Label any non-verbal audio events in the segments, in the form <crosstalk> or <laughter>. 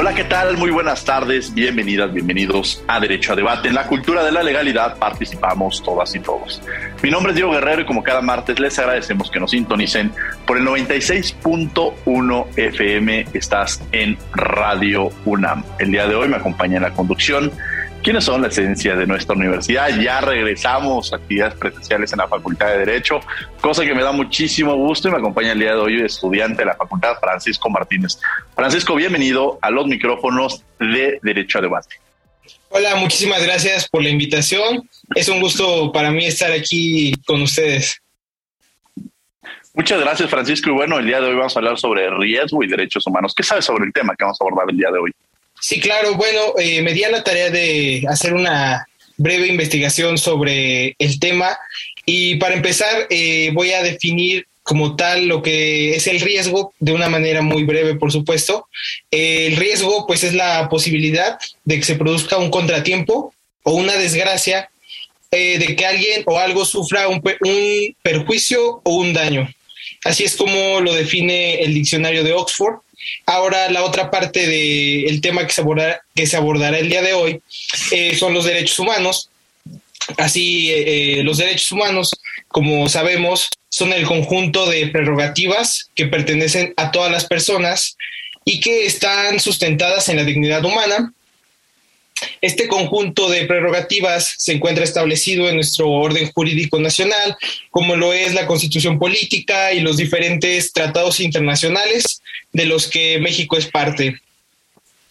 Hola, ¿qué tal? Muy buenas tardes, bienvenidas, bienvenidos a Derecho a Debate. En la cultura de la legalidad participamos todas y todos. Mi nombre es Diego Guerrero y como cada martes les agradecemos que nos sintonicen por el 96.1 FM. Estás en Radio UNAM. El día de hoy me acompaña en la conducción ¿Quiénes son la esencia de nuestra universidad? Ya regresamos a actividades presenciales en la Facultad de Derecho, cosa que me da muchísimo gusto y me acompaña el día de hoy estudiante de la Facultad Francisco Martínez. Francisco, bienvenido a los micrófonos de Derecho a Debate. Hola, muchísimas gracias por la invitación. Es un gusto para mí estar aquí con ustedes. Muchas gracias, Francisco. Y bueno, el día de hoy vamos a hablar sobre riesgo y derechos humanos. ¿Qué sabes sobre el tema que vamos a abordar el día de hoy? Sí, claro. Bueno, eh, me di a la tarea de hacer una breve investigación sobre el tema y para empezar eh, voy a definir como tal lo que es el riesgo de una manera muy breve, por supuesto. el riesgo pues es la posibilidad de que se produzca un contratiempo o una desgracia eh, de que alguien o algo sufra un, un perjuicio o un daño. Así es como lo define el diccionario de Oxford. Ahora, la otra parte del tema que se, abordará, que se abordará el día de hoy eh, son los derechos humanos. Así, eh, los derechos humanos, como sabemos, son el conjunto de prerrogativas que pertenecen a todas las personas y que están sustentadas en la dignidad humana, este conjunto de prerrogativas se encuentra establecido en nuestro orden jurídico nacional, como lo es la constitución política y los diferentes tratados internacionales de los que México es parte.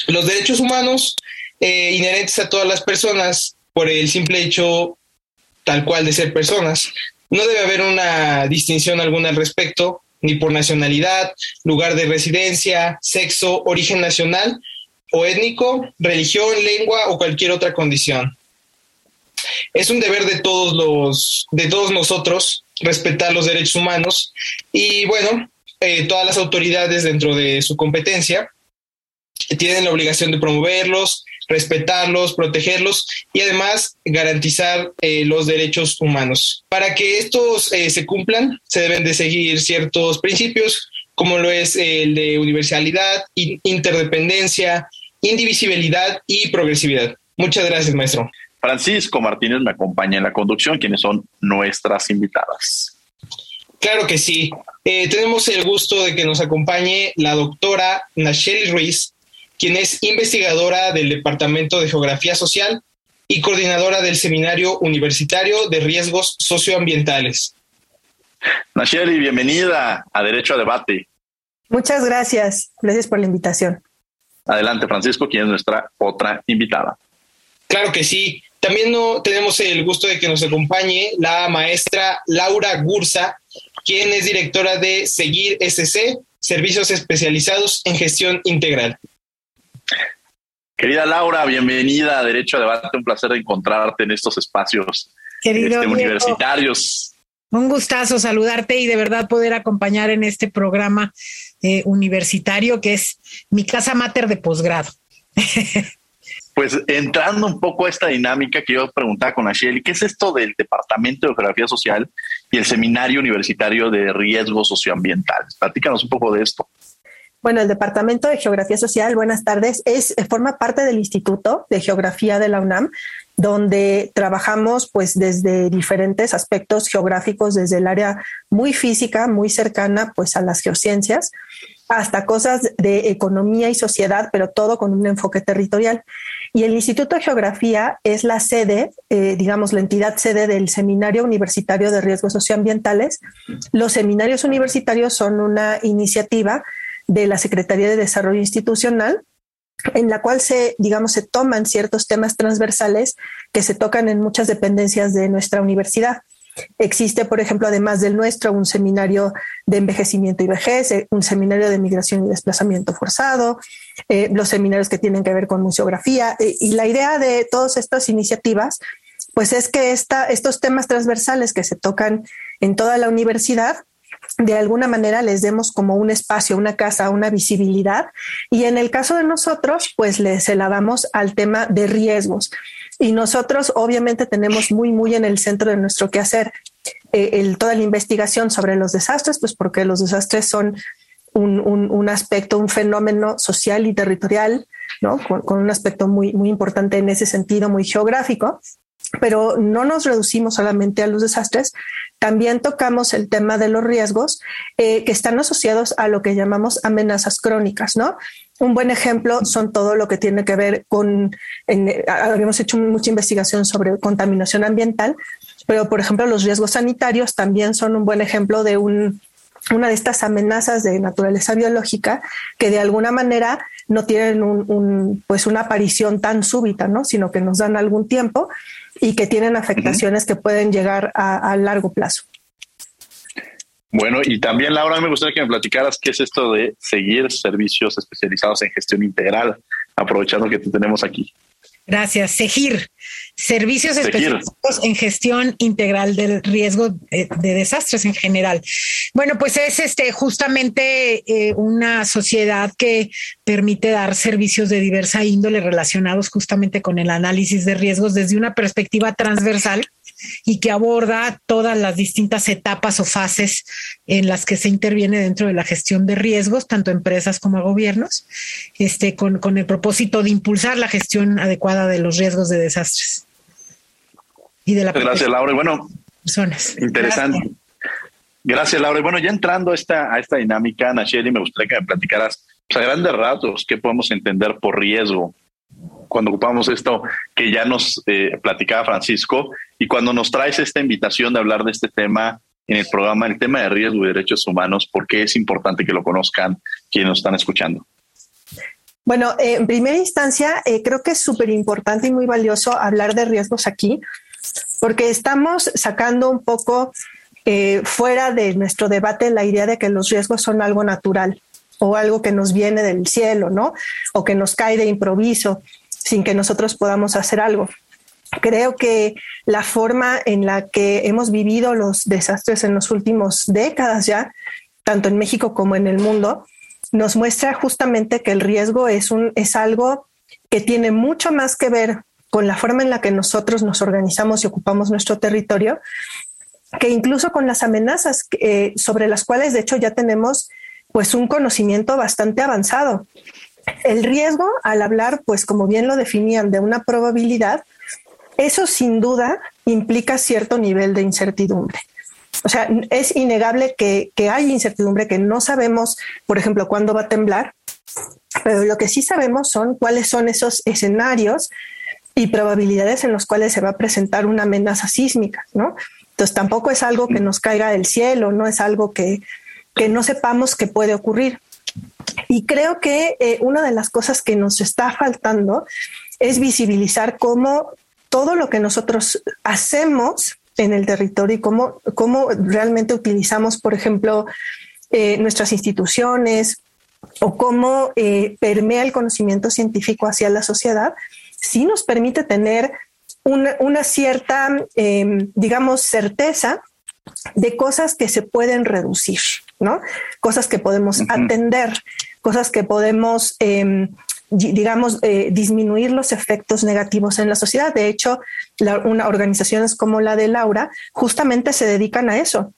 Los derechos humanos eh, inherentes a todas las personas por el simple hecho tal cual de ser personas. No debe haber una distinción alguna al respecto, ni por nacionalidad, lugar de residencia, sexo, origen nacional o étnico, religión, lengua o cualquier otra condición. Es un deber de todos los, de todos nosotros respetar los derechos humanos y bueno, eh, todas las autoridades dentro de su competencia tienen la obligación de promoverlos, respetarlos, protegerlos y además garantizar eh, los derechos humanos. Para que estos eh, se cumplan, se deben de seguir ciertos principios como lo es el de universalidad, interdependencia, indivisibilidad y progresividad. Muchas gracias, maestro. Francisco Martínez me acompaña en la conducción, quienes son nuestras invitadas. Claro que sí. Eh, tenemos el gusto de que nos acompañe la doctora Nacheli Ruiz, quien es investigadora del Departamento de Geografía Social y coordinadora del Seminario Universitario de Riesgos Socioambientales. Nacheli, bienvenida a Derecho a Debate. Muchas gracias. Gracias por la invitación. Adelante, Francisco, quien es nuestra otra invitada. Claro que sí. También no, tenemos el gusto de que nos acompañe la maestra Laura Gursa, quien es directora de Seguir SC, Servicios Especializados en Gestión Integral. Querida Laura, bienvenida a Derecho a Debate. Un placer encontrarte en estos espacios este, universitarios. Un gustazo saludarte y de verdad poder acompañar en este programa eh, universitario que es mi casa mater de posgrado. <laughs> Pues entrando un poco a esta dinámica que yo preguntaba con Asheli, ¿qué es esto del Departamento de Geografía Social y el Seminario Universitario de Riesgos Socioambientales? Platícanos un poco de esto. Bueno, el Departamento de Geografía Social, buenas tardes, es forma parte del Instituto de Geografía de la UNAM donde trabajamos pues desde diferentes aspectos geográficos, desde el área muy física, muy cercana pues a las geociencias, hasta cosas de economía y sociedad, pero todo con un enfoque territorial. Y el Instituto de Geografía es la sede, eh, digamos, la entidad sede del Seminario Universitario de Riesgos Socioambientales. Los seminarios universitarios son una iniciativa de la Secretaría de Desarrollo Institucional en la cual se, digamos, se toman ciertos temas transversales que se tocan en muchas dependencias de nuestra universidad. Existe, por ejemplo, además del nuestro, un seminario de envejecimiento y vejez, eh, un seminario de migración y desplazamiento forzado, eh, los seminarios que tienen que ver con museografía. Eh, y la idea de todas estas iniciativas, pues es que estos temas transversales que se tocan en toda la universidad, de alguna manera les demos como un espacio, una casa, una visibilidad. Y en el caso de nosotros, pues les elevamos al tema de riesgos. Y nosotros obviamente tenemos muy, muy en el centro de nuestro quehacer eh, toda la investigación sobre los desastres, pues porque los desastres son un, un, aspecto, un fenómeno social y territorial, ¿no? Con, con, un aspecto muy, muy importante en ese sentido, muy geográfico pero no nos reducimos solamente a los desastres, también tocamos el tema de los riesgos eh, que están asociados a lo que llamamos amenazas crónicas, ¿no? Un buen ejemplo son todo lo que tiene que ver con, habíamos hecho mucha investigación sobre contaminación ambiental, pero por ejemplo los riesgos sanitarios también son un buen ejemplo de un, una de estas amenazas de naturaleza biológica que de alguna manera no tienen pues una aparición tan súbita, ¿no? sino que nos dan algún tiempo y que tienen afectaciones que pueden llegar a, largo plazo. Bueno, y también Laura, me gustaría que me platicaras qué es esto de seguir servicios especializados en gestión integral, aprovechando que te tenemos aquí. Gracias. Segir, servicios especializados en gestión integral del riesgo de, desastres en general. Bueno, pues es este justamente eh, una sociedad que permite dar servicios de diversa índole relacionados justamente con el análisis de riesgos desde una perspectiva transversal y que aborda todas las distintas etapas o fases en las que se interviene dentro de la gestión de riesgos, tanto empresas como gobiernos, este, con, con el propósito de impulsar la gestión adecuada de los riesgos de desastres. Y de la Gracias, Laura. Y bueno, personas. Interesante. Gracias. Laura. Y bueno, ya entrando a esta, a esta dinámica, Nacheli, me gustaría que me platicaras pues, a grandes ratos qué podemos entender por riesgo cuando ocupamos esto que ya nos eh, platicaba Francisco y cuando nos traes esta invitación de hablar de este tema en el programa, el tema de riesgo y derechos humanos, ¿por qué es importante que lo conozcan quienes nos están escuchando? Bueno, eh, en primera instancia, eh, creo que es súper importante y muy valioso hablar de riesgos aquí, porque estamos sacando un poco fuera de nuestro debate la idea de que los riesgos son algo natural o algo que nos viene del cielo, ¿no? O que nos cae de improviso sin que nosotros podamos hacer algo. Creo que la forma en la que hemos vivido los desastres en los últimos décadas ya, tanto en México como en el mundo, nos muestra justamente que el riesgo es, un, es algo que tiene mucho más que ver con la forma en la que nosotros nos organizamos y ocupamos nuestro territorio, que incluso con las amenazas eh, sobre las cuales de hecho ya tenemos pues un conocimiento bastante avanzado. El riesgo, al hablar, pues como bien lo definían, de una probabilidad, eso sin duda implica cierto nivel de incertidumbre. O sea, es innegable que, hay incertidumbre, que no sabemos, por ejemplo, cuándo va a temblar, pero lo que sí sabemos son cuáles son esos escenarios y probabilidades en los cuales se va a presentar una amenaza sísmica, ¿no? Entonces tampoco es algo que nos caiga del cielo, no es algo que, que no sepamos que puede ocurrir. Y creo que eh, una de las cosas que nos está faltando es visibilizar cómo todo lo que nosotros hacemos en el territorio y cómo, cómo realmente utilizamos, por ejemplo, eh, nuestras instituciones o cómo eh, permea el conocimiento científico hacia la sociedad, sí nos permite tener una, cierta, em, digamos, certeza de cosas que se pueden reducir, ¿no? Cosas que podemos atender, cosas que podemos, em, digamos, eh, disminuir los efectos negativos en la sociedad. De hecho, una, organizaciones como la de Laura justamente se dedican a eso.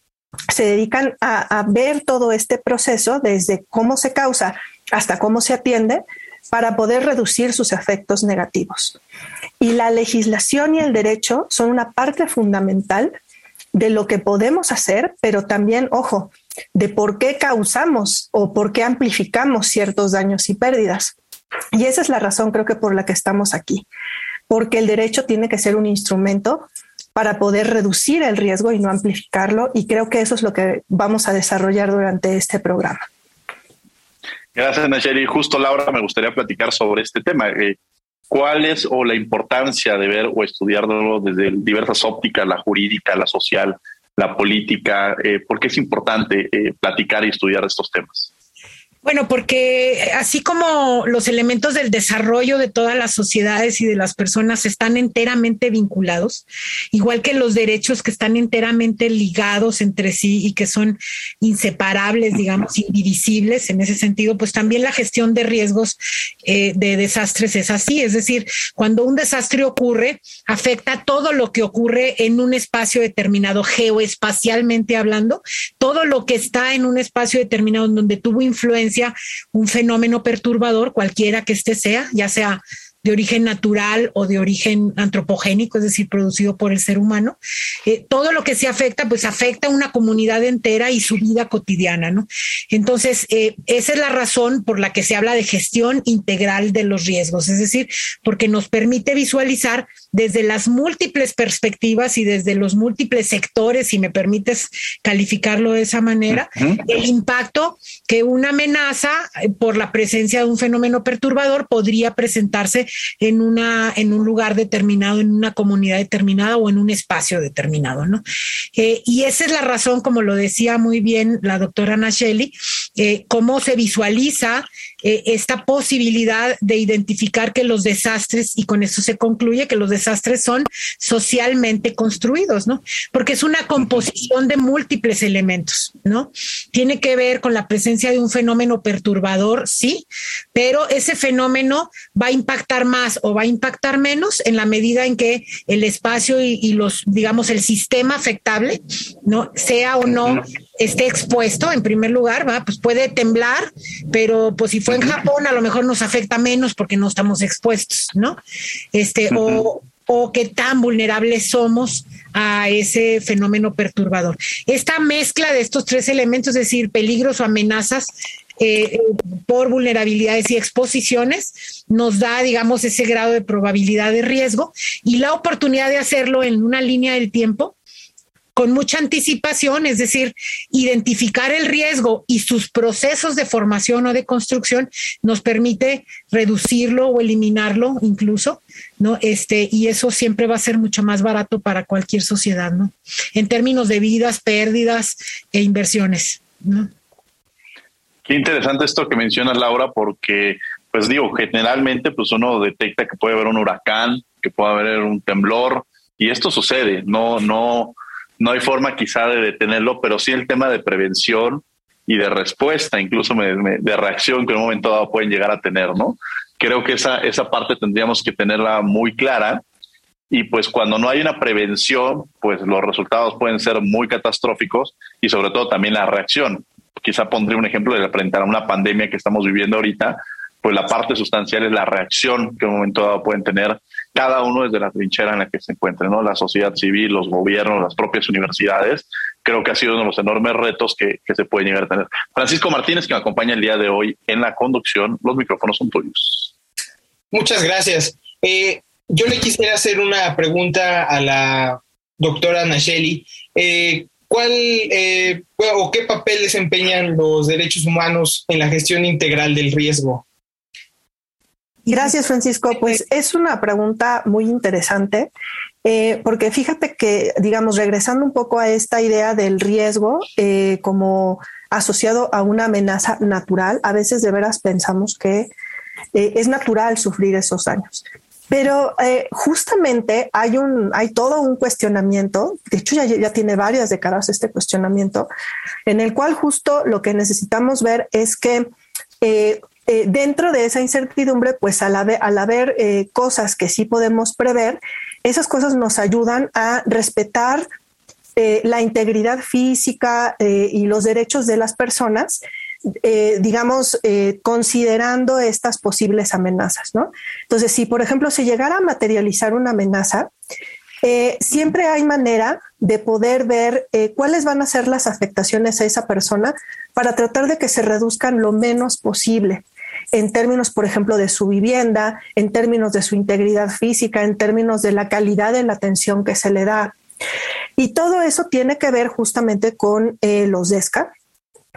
Se dedican a, a ver todo este proceso desde cómo se causa hasta cómo se atiende para poder reducir sus efectos negativos. Y la legislación y el derecho son una parte fundamental de lo que podemos hacer, pero también, ojo, de por qué causamos o por qué amplificamos ciertos daños y pérdidas. Y esa es la razón creo que por la que estamos aquí, porque el derecho tiene que ser un instrumento para poder reducir el riesgo y no amplificarlo. Y creo que eso es lo que vamos a desarrollar durante este programa. Gracias, Nacheri. Justo, Laura, me gustaría platicar sobre este tema. Eh, ¿Cuál es o la importancia de ver o estudiarlo desde diversas ópticas, la jurídica, la social, la política? Eh, ¿Por qué es importante eh, platicar y estudiar estos temas? Bueno, porque así como los elementos del desarrollo de todas las sociedades y de las personas están enteramente vinculados, igual que los derechos que están enteramente ligados entre sí y que son inseparables, digamos, indivisibles en ese sentido, pues también la gestión de riesgos eh, de desastres es así. Es decir, cuando un desastre ocurre, afecta todo lo que ocurre en un espacio determinado, geoespacialmente hablando, todo lo que está en un espacio determinado en donde tuvo influencia un fenómeno perturbador, cualquiera que este sea, ya sea de origen natural o de origen antropogénico, es decir, producido por el ser humano. Eh, todo lo que se afecta, pues afecta a una comunidad entera y su vida cotidiana, ¿no? Entonces, eh, esa es la razón por la que se habla de gestión integral de los riesgos, es decir, porque nos permite visualizar desde las múltiples perspectivas y desde los múltiples sectores, si me permites calificarlo de esa manera, el impacto que una amenaza eh, por la presencia de un fenómeno perturbador podría presentarse en una en un lugar determinado, en una comunidad determinada o en un espacio determinado, ¿no? Eh, y esa es la razón, como lo decía muy bien la doctora Ana Shelley, eh, cómo se visualiza eh, esta posibilidad de identificar que los desastres, y con eso se concluye que los desastres son socialmente construidos, ¿no? Porque es una composición de múltiples elementos, ¿no? Tiene que ver con la presencia de un fenómeno perturbador, sí, pero ese fenómeno va a impactar más o va a impactar menos en la medida en que el espacio y, y los, digamos, el sistema afectable, ¿no? Sea o no esté expuesto en primer lugar, ¿va? pues puede temblar, pero pues si en Japón a lo mejor nos afecta menos porque no estamos expuestos, ¿no? Este, o, o qué tan vulnerables somos a ese fenómeno perturbador. Esta mezcla de estos tres elementos, es decir, peligros o amenazas, eh, por vulnerabilidades y exposiciones, nos da, digamos, ese grado de probabilidad de riesgo y la oportunidad de hacerlo en una línea del tiempo con mucha anticipación, es decir, identificar el riesgo y sus procesos de formación o de construcción nos permite reducirlo o eliminarlo incluso, ¿no? Este, y eso siempre va a ser mucho más barato para cualquier sociedad, ¿no? En términos de vidas, pérdidas e inversiones, ¿no? Qué interesante esto que mencionas, Laura, porque, pues digo, generalmente, pues uno detecta que puede haber un huracán, que puede haber un temblor, y esto sucede, no, no, no hay forma quizá de detenerlo, pero sí el tema de prevención y de respuesta, incluso de reacción que en un momento dado pueden llegar a tener, ¿no? Creo que esa, esa parte tendríamos que tenerla muy clara y pues cuando no hay una prevención, pues los resultados pueden ser muy catastróficos y sobre todo también la reacción. Quizá pondré un ejemplo de frente a una pandemia que estamos viviendo ahorita, pues la parte sustancial es la reacción que en un momento dado pueden tener cada uno desde la trinchera en la que se encuentre, ¿no? La sociedad civil, los gobiernos, las propias universidades. Creo que ha sido uno de los enormes retos que, se pueden llegar a tener. Francisco Martínez, que me acompaña el día de hoy en la conducción, los micrófonos son tuyos. Muchas gracias. Eh, yo le quisiera hacer una pregunta a la doctora Nacheli. Eh, ¿Cuál eh, o qué papel desempeñan los derechos humanos en la gestión integral del riesgo? Gracias, Francisco. Pues es una pregunta muy interesante, eh, porque fíjate que, digamos, regresando un poco a esta idea del riesgo eh, como asociado a una amenaza natural, a veces de veras pensamos que eh, es natural sufrir esos daños. Pero justamente hay un, hay todo un cuestionamiento, de hecho ya, ya tiene varias décadas este cuestionamiento, en el cual justo lo que necesitamos ver es que eh, dentro de esa incertidumbre, pues al haber, al haber eh, cosas que sí podemos prever, esas cosas nos ayudan a respetar eh, la integridad física y los derechos de las personas, digamos, considerando estas posibles amenazas, ¿no? Entonces, si por ejemplo se llegara a materializar una amenaza, siempre hay manera de poder ver cuáles van a ser las afectaciones a esa persona para tratar de que se reduzcan lo menos posible. En términos, por ejemplo, de su vivienda, en términos de su integridad física, en términos de la calidad de la atención que se le da. Y todo eso tiene que ver justamente con eh, los DESCA,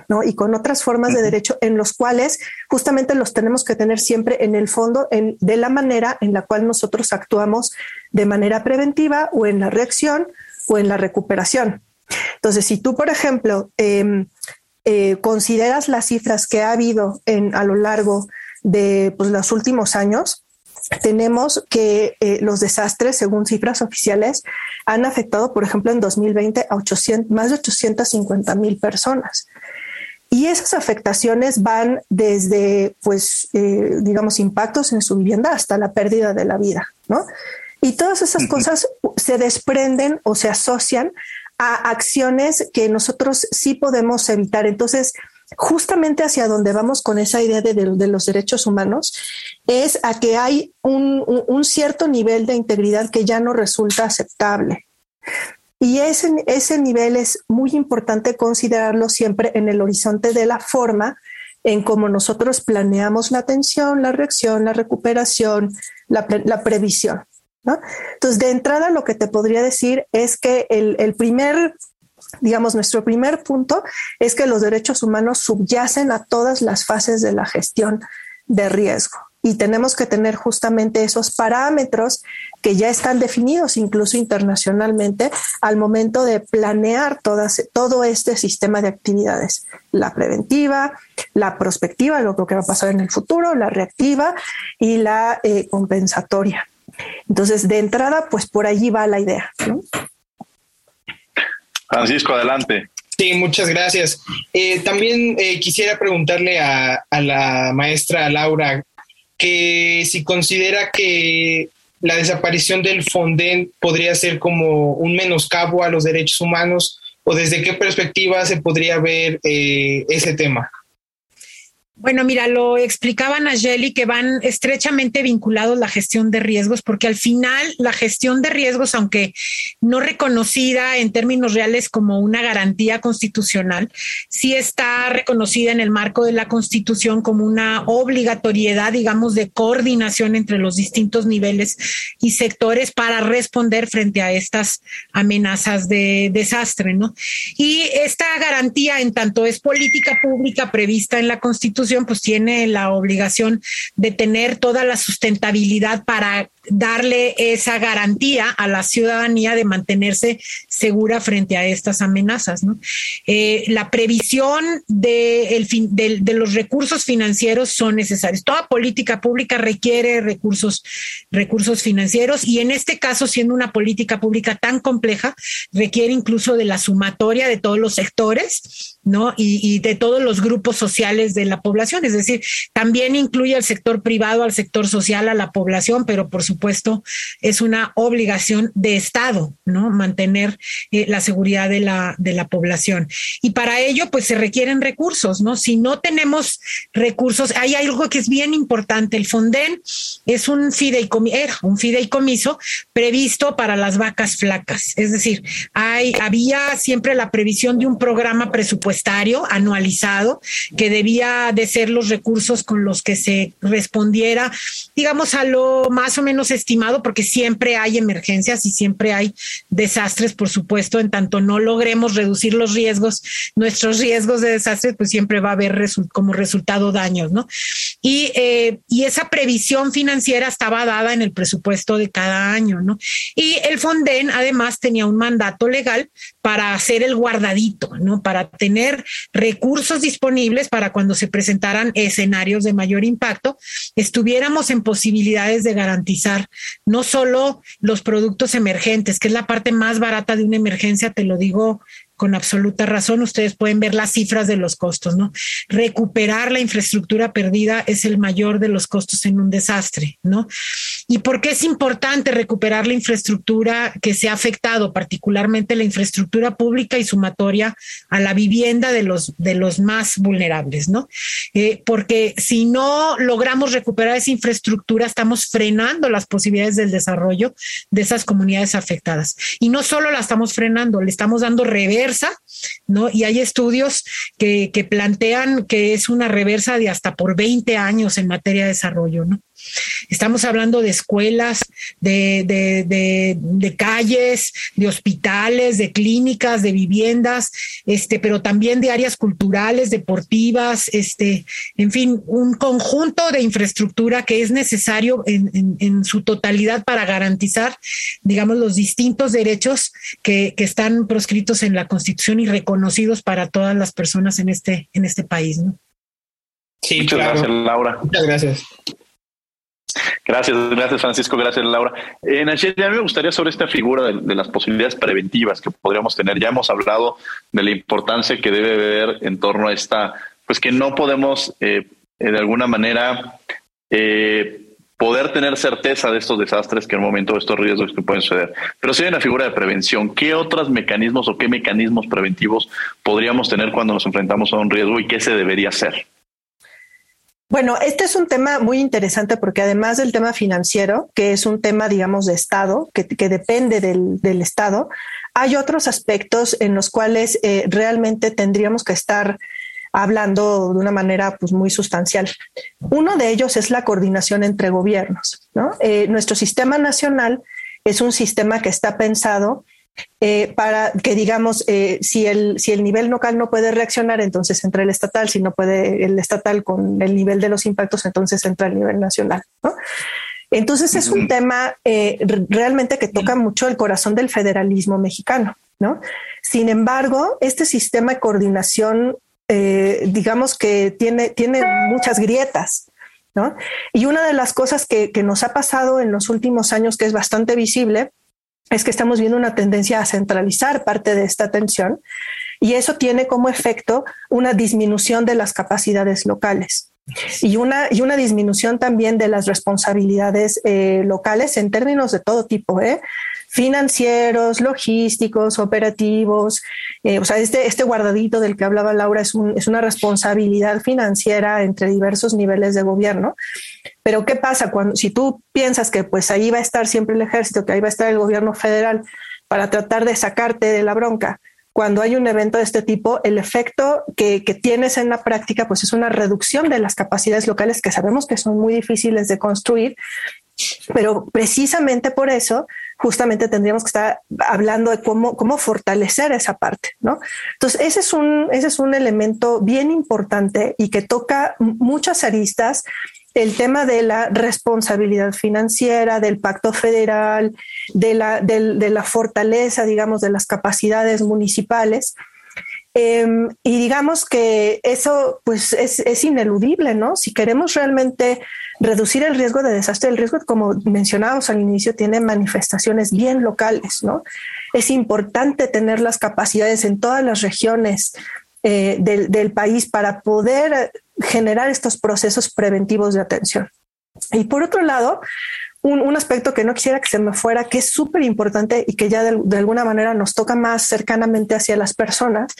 ¿no? y con otras formas de derecho en los cuales justamente los tenemos que tener siempre en el fondo en, de la manera en la cual nosotros actuamos de manera preventiva o en la reacción o en la recuperación. Entonces, si tú, por ejemplo, em, eh, consideras las cifras que ha habido en, a lo largo de pues, los últimos años, tenemos que eh, los desastres, según cifras oficiales, han afectado, por ejemplo, en 2020 a 800, más de 850 mil personas. Y esas afectaciones van desde, pues, eh, digamos, impactos en su vivienda hasta la pérdida de la vida, ¿no? Y todas esas cosas se desprenden o se asocian a acciones que nosotros sí podemos evitar. Entonces, justamente hacia donde vamos con esa idea de, los derechos humanos es a que hay un, cierto nivel de integridad que ya no resulta aceptable. Y ese, ese nivel es muy importante considerarlo siempre en el horizonte de la forma en cómo nosotros planeamos la atención, la reacción, la recuperación, la, previsión. Entonces, de entrada, lo que te podría decir es que el, primer digamos, nuestro primer punto es que los derechos humanos subyacen a todas las fases de la gestión de riesgo. Y tenemos que tener justamente esos parámetros que ya están definidos incluso internacionalmente al momento de planear todo este sistema de actividades, la preventiva, la prospectiva, lo que va a pasar en el futuro, la reactiva y la eh, compensatoria. Entonces, de entrada, pues por allí va la idea. Francisco, adelante. Sí, muchas gracias. Eh, también eh, quisiera preguntarle a, a, la maestra Laura que si considera que la desaparición del Fonden podría ser como un menoscabo a los derechos humanos o desde qué perspectiva se podría ver eh, ese tema. Bueno, mira, lo explicaba Nayeli que van estrechamente vinculados la gestión de riesgos, porque al final la gestión de riesgos, aunque no reconocida en términos reales como una garantía constitucional, sí está reconocida en el marco de la Constitución como una obligatoriedad, digamos, de coordinación entre los distintos niveles y sectores para responder frente a estas amenazas de desastre, ¿no? Y esta garantía, en tanto es política pública prevista en la Constitución, pues tiene la obligación de tener toda la sustentabilidad para darle esa garantía a la ciudadanía de mantenerse segura frente a estas amenazas. ¿no? Eh, la previsión de, fin, de, los recursos financieros son necesarios. Toda política pública requiere recursos, recursos financieros y en este caso, siendo una política pública tan compleja, requiere incluso de la sumatoria de todos los sectores ¿no? Y, y, de todos los grupos sociales de la población. Es decir, también incluye al sector privado, al sector social, a la población, pero por supuesto es una obligación de Estado, ¿no? Mantener eh, la seguridad de la, de la población. Y para ello, pues se requieren recursos, ¿no? Si no tenemos recursos, hay algo que es bien importante. El Fonden es un fideicomiso, era un fideicomiso previsto para las vacas flacas. Es decir, hay, había siempre la previsión de un programa presupuestario anualizado, que debía de ser los recursos con los que se respondiera, digamos, a lo más o menos estimado, porque siempre hay emergencias y siempre hay desastres, por supuesto, en tanto no logremos reducir los riesgos, nuestros riesgos de desastres, pues siempre va a haber como resultado daños, ¿no? Y, eh, y esa previsión financiera estaba dada en el presupuesto de cada año, ¿no? Y el Fonden además tenía un mandato legal para hacer el guardadito, ¿no? Para tener recursos disponibles para cuando se presentaran escenarios de mayor impacto, estuviéramos en posibilidades de garantizar no solo los productos emergentes, que es la parte más barata de una emergencia, te lo digo con absoluta razón. Ustedes pueden ver las cifras de los costos, ¿no? Recuperar la infraestructura perdida es el mayor de los costos en un desastre, ¿no? ¿Y por qué es importante recuperar la infraestructura que se ha afectado, particularmente la infraestructura pública y sumatoria a la vivienda de los, de los más vulnerables, ¿no? Eh, porque si no logramos recuperar esa infraestructura, estamos frenando las posibilidades del desarrollo de esas comunidades afectadas. Y no solo la estamos frenando, le estamos dando revés reversa, ¿no? Y hay estudios que, que plantean que es una reversa de hasta por 20 años en materia de desarrollo, ¿no? Estamos hablando de escuelas, de, de, calles, de hospitales, de clínicas, de viviendas, este, pero también de áreas culturales, deportivas, este, en fin, un conjunto de infraestructura que es necesario en, en, su totalidad para garantizar, digamos, los distintos derechos que, que, están proscritos en la Constitución y reconocidos para todas las personas en este, en este país. ¿no? Sí, Muchas gracias, Laura. Muchas gracias. Gracias, gracias Francisco, gracias Laura. Eh, mí me gustaría sobre esta figura de, las posibilidades preventivas que podríamos tener. Ya hemos hablado de la importancia que debe haber en torno a esta, pues que no podemos eh, eh, de alguna manera poder tener certeza de estos desastres que en un momento de estos riesgos que pueden suceder. Pero si hay una figura de prevención, ¿qué otros mecanismos o qué mecanismos preventivos podríamos tener cuando nos enfrentamos a un riesgo y qué se debería hacer? Bueno, este es un tema muy interesante porque además del tema financiero, que es un tema, digamos, de Estado, que, depende del, Estado, hay otros aspectos en los cuales eh, realmente tendríamos que estar hablando de una manera pues, muy sustancial. Uno de ellos es la coordinación entre gobiernos. Eh, nuestro sistema nacional es un sistema que está pensado eh, para que digamos, eh, si, el, si el nivel local no puede reaccionar, entonces entra el estatal, si no puede el estatal con el nivel de los impactos, entonces entra el nivel nacional. Entonces es un tema eh, realmente que toca mucho el corazón del federalismo mexicano. ¿no? Sin embargo, este sistema de coordinación, digamos que tiene, tiene muchas grietas. ¿no? Y una de las cosas que, que nos ha pasado en los últimos años, que es bastante visible, es que estamos viendo una tendencia a centralizar parte de esta atención y eso tiene como efecto una disminución de las capacidades locales y una, y una disminución también de las responsabilidades eh, locales en términos de todo tipo, ¿eh? Financieros, logísticos, operativos. Eh, o sea, este, este guardadito del que hablaba Laura es, un, es una responsabilidad financiera entre diversos niveles de gobierno. Pero ¿qué pasa cuando si tú piensas que pues ahí va a estar siempre el ejército, que ahí va a estar el gobierno federal para tratar de sacarte de la bronca? cuando hay un evento de este tipo, el efecto que, tienes en la práctica pues es una reducción de las capacidades locales que sabemos que son muy difíciles de construir, pero precisamente por eso justamente tendríamos que estar hablando de cómo, cómo fortalecer esa parte, ¿no? Entonces, ese es, un, ese es un elemento bien importante y que toca muchas aristas el tema de la responsabilidad financiera, del pacto federal, de la, de, la fortaleza, digamos, de las capacidades municipales. Em, y digamos que eso pues es, es, ineludible, ¿no? Si queremos realmente reducir el riesgo de desastre, el riesgo, como mencionábamos al inicio, tiene manifestaciones bien locales, ¿no? Es importante tener las capacidades en todas las regiones eh, del, del país para poder generar estos procesos preventivos de atención. Y por otro lado, un, aspecto que no quisiera que se me fuera, que es súper importante y que ya de, alguna manera nos toca más cercanamente hacia las personas,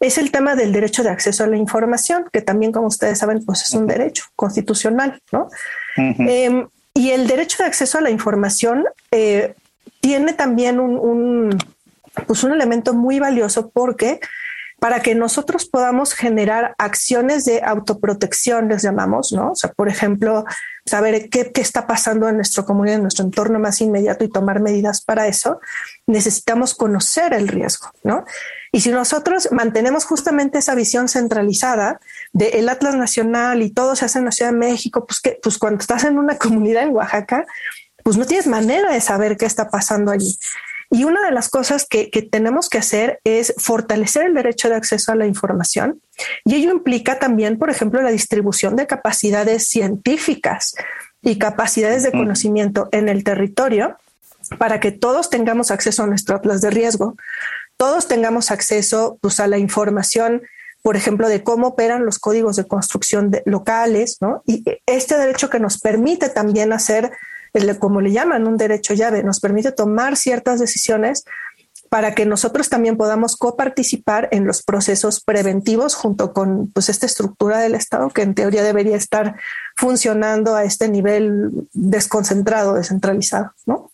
es el tema del derecho de acceso a la información, que también, como ustedes saben, pues es un derecho constitucional, ¿no? Em, y el derecho de acceso a la información eh, tiene también un, pues un elemento muy valioso porque para que nosotros podamos generar acciones de autoprotección, les llamamos, ¿no? O sea, por ejemplo, saber qué, está pasando en nuestra comunidad, en nuestro entorno más inmediato y tomar medidas para eso, necesitamos conocer el riesgo, ¿no? Y si nosotros mantenemos justamente esa visión centralizada del Atlas Nacional y todo se hace en la Ciudad de México, pues que, pues cuando estás en una <laughs> comunidad en Oaxaca, pues no tienes manera de saber qué está pasando allí. Y una de las cosas que, tenemos que hacer es fortalecer el derecho de acceso a la información. Y ello implica también, por ejemplo, la distribución de capacidades científicas y capacidades de conocimiento en el territorio para que todos tengamos acceso a nuestro atlas de riesgo, todos tengamos acceso pues, a la información, por ejemplo, de cómo operan los códigos de construcción locales, ¿no? Y este derecho que nos permite también hacer como le llaman, un derecho llave, nos permite tomar ciertas decisiones para que nosotros también podamos coparticipar en los procesos preventivos junto con pues, esta estructura del Estado que en teoría debería estar funcionando a este nivel desconcentrado, descentralizado, ¿no?